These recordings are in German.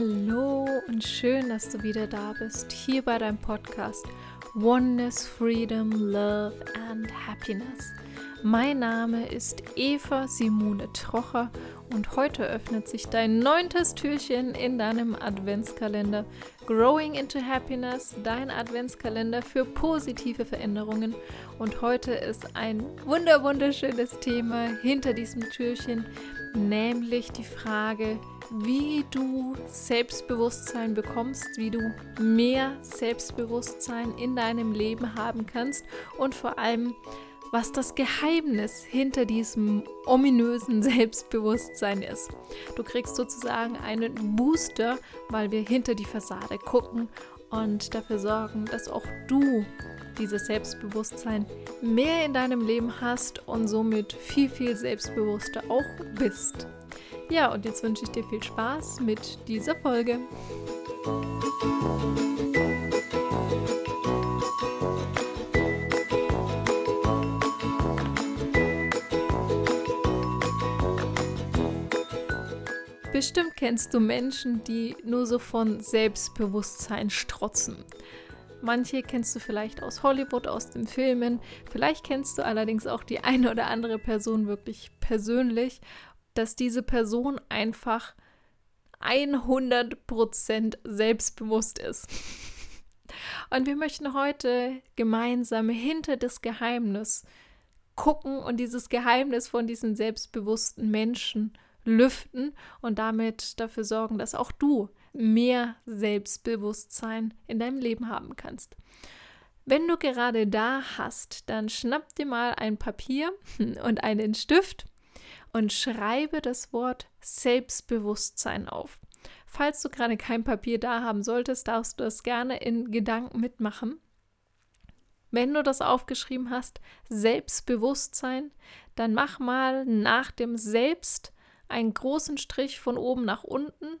Hallo und schön, dass du wieder da bist, hier bei deinem Podcast Oneness, Freedom, Love and Happiness. Mein Name ist Eva Simone Trocher und heute öffnet sich dein neuntes Türchen in deinem Adventskalender Growing into Happiness, dein Adventskalender für positive Veränderungen. Und heute ist ein wunderschönes Thema hinter diesem Türchen, nämlich die Frage, wie du Selbstbewusstsein bekommst, wie du mehr Selbstbewusstsein in deinem Leben haben kannst und vor allem, was das Geheimnis hinter diesem ominösen Selbstbewusstsein ist. Du kriegst sozusagen einen Booster, weil wir hinter die Fassade gucken und dafür sorgen, dass auch du dieses Selbstbewusstsein mehr in deinem Leben hast und somit viel, viel selbstbewusster auch bist. Ja, und jetzt wünsche ich dir viel Spaß mit dieser Folge. Bestimmt kennst du Menschen, die nur so von Selbstbewusstsein strotzen. Manche kennst du vielleicht aus Hollywood, aus den Filmen. Vielleicht kennst du allerdings auch die eine oder andere Person wirklich persönlich dass diese Person einfach 100% selbstbewusst ist. Und wir möchten heute gemeinsam hinter das Geheimnis gucken und dieses Geheimnis von diesen selbstbewussten Menschen lüften und damit dafür sorgen, dass auch du mehr Selbstbewusstsein in deinem Leben haben kannst. Wenn du gerade da hast, dann schnapp dir mal ein Papier und einen Stift und schreibe das Wort Selbstbewusstsein auf. Falls du gerade kein Papier da haben solltest, darfst du das gerne in Gedanken mitmachen. Wenn du das aufgeschrieben hast, Selbstbewusstsein, dann mach mal nach dem Selbst einen großen Strich von oben nach unten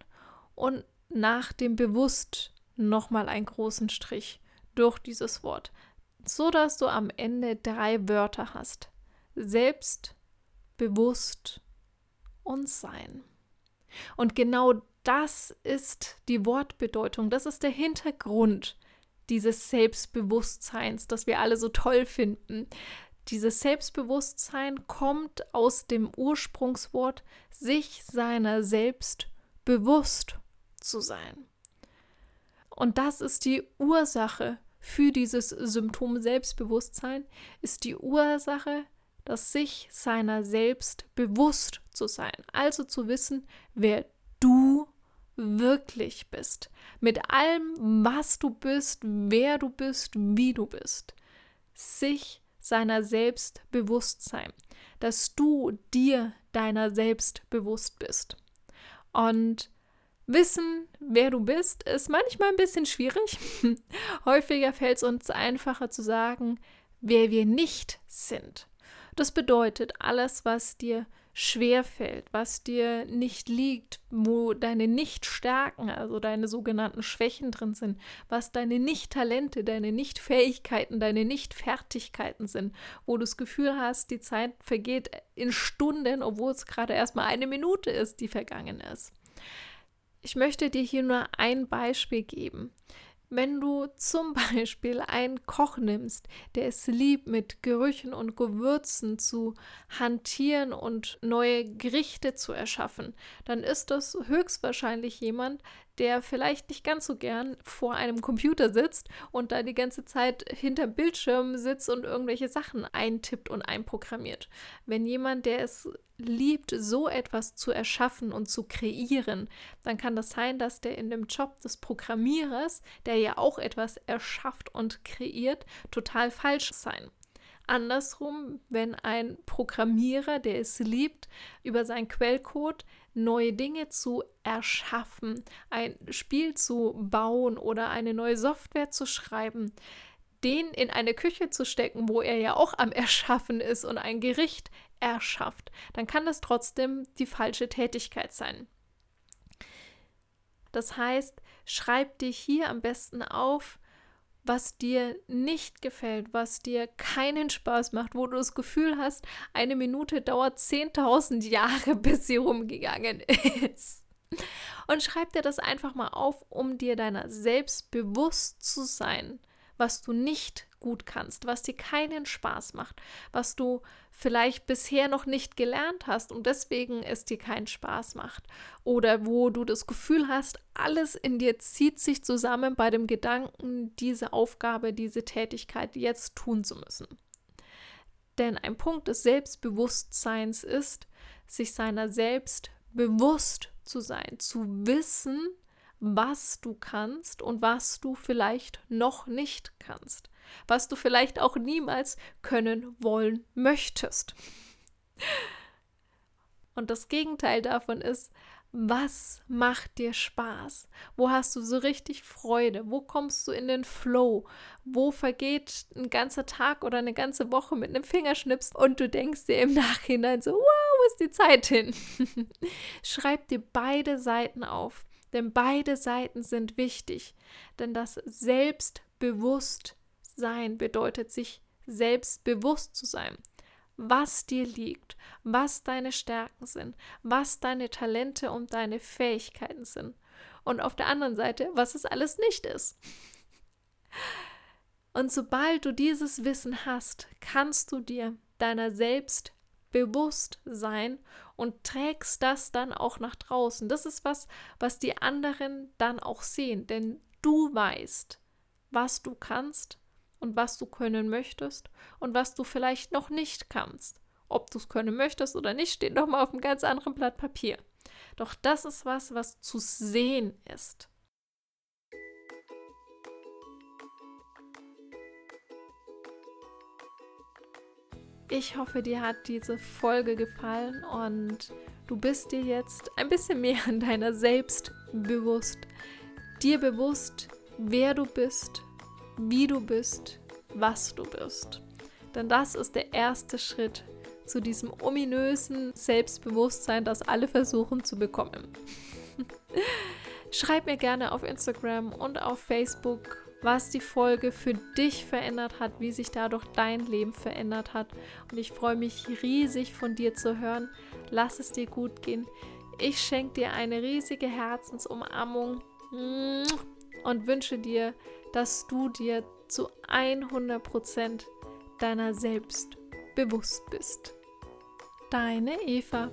und nach dem Bewusst nochmal einen großen Strich durch dieses Wort, so dass du am Ende drei Wörter hast. Selbst, bewusst und sein. Und genau das ist die Wortbedeutung, das ist der Hintergrund dieses Selbstbewusstseins, das wir alle so toll finden. Dieses Selbstbewusstsein kommt aus dem Ursprungswort sich seiner selbst bewusst zu sein. Und das ist die Ursache für dieses Symptom Selbstbewusstsein, ist die Ursache das sich seiner selbst bewusst zu sein, also zu wissen, wer du wirklich bist, mit allem, was du bist, wer du bist, wie du bist, sich seiner selbst bewusst sein, dass du dir deiner selbst bewusst bist. Und Wissen, wer du bist, ist manchmal ein bisschen schwierig. Häufiger fällt es uns einfacher zu sagen, wer wir nicht sind. Das bedeutet, alles, was dir schwer fällt, was dir nicht liegt, wo deine Nicht-Stärken, also deine sogenannten Schwächen drin sind, was deine Nicht-Talente, deine Nicht-Fähigkeiten, deine Nicht-Fertigkeiten sind, wo du das Gefühl hast, die Zeit vergeht in Stunden, obwohl es gerade erst mal eine Minute ist, die vergangen ist. Ich möchte dir hier nur ein Beispiel geben. Wenn du zum Beispiel einen Koch nimmst, der es liebt, mit Gerüchen und Gewürzen zu hantieren und neue Gerichte zu erschaffen, dann ist das höchstwahrscheinlich jemand, der vielleicht nicht ganz so gern vor einem Computer sitzt und da die ganze Zeit hinter Bildschirm sitzt und irgendwelche Sachen eintippt und einprogrammiert. Wenn jemand, der es liebt, so etwas zu erschaffen und zu kreieren, dann kann das sein, dass der in dem Job des Programmierers, der ja auch etwas erschafft und kreiert, total falsch sein. Andersrum, wenn ein Programmierer, der es liebt, über seinen Quellcode neue Dinge zu erschaffen, ein Spiel zu bauen oder eine neue Software zu schreiben, den in eine Küche zu stecken, wo er ja auch am Erschaffen ist und ein Gericht erschafft, dann kann das trotzdem die falsche Tätigkeit sein. Das heißt, schreib dir hier am besten auf, was dir nicht gefällt, was dir keinen Spaß macht, wo du das Gefühl hast, eine Minute dauert 10.000 Jahre, bis sie rumgegangen ist. Und schreib dir das einfach mal auf, um dir deiner selbst bewusst zu sein, was du nicht gut kannst, was dir keinen Spaß macht, was du vielleicht bisher noch nicht gelernt hast und deswegen es dir keinen Spaß macht. Oder wo du das Gefühl hast, alles in dir zieht sich zusammen bei dem Gedanken, diese Aufgabe, diese Tätigkeit jetzt tun zu müssen. Denn ein Punkt des Selbstbewusstseins ist, sich seiner selbst bewusst zu sein, zu wissen, was du kannst und was du vielleicht noch nicht kannst, was du vielleicht auch niemals können wollen möchtest. Und das Gegenteil davon ist, was macht dir Spaß? Wo hast du so richtig Freude? Wo kommst du in den Flow? Wo vergeht ein ganzer Tag oder eine ganze Woche mit einem Fingerschnips und du denkst dir im Nachhinein so, wow, wo ist die Zeit hin? Schreib dir beide Seiten auf, denn beide Seiten sind wichtig. Denn das Selbstbewusstsein bedeutet, sich selbstbewusst zu sein was dir liegt, was deine Stärken sind, was deine Talente und deine Fähigkeiten sind. Und auf der anderen Seite, was es alles nicht ist. Und sobald du dieses Wissen hast, kannst du dir deiner selbst bewusst sein und trägst das dann auch nach draußen. Das ist was, was die anderen dann auch sehen, denn du weißt, was du kannst und was du können möchtest und was du vielleicht noch nicht kannst. Ob du es können möchtest oder nicht, steht noch mal auf einem ganz anderen Blatt Papier. Doch das ist was, was zu sehen ist. Ich hoffe, dir hat diese Folge gefallen und du bist dir jetzt ein bisschen mehr an deiner selbst bewusst. Dir bewusst, wer du bist, wie du bist, was du bist. Denn das ist der erste Schritt zu diesem ominösen Selbstbewusstsein, das alle versuchen zu bekommen. Schreib mir gerne auf Instagram und auf Facebook, was die Folge für dich verändert hat, wie sich dadurch dein Leben verändert hat. Und ich freue mich riesig von dir zu hören. Lass es dir gut gehen. Ich schenke dir eine riesige Herzensumarmung und wünsche dir, dass du dir zu 100% deiner selbst bewusst bist. Deine Eva.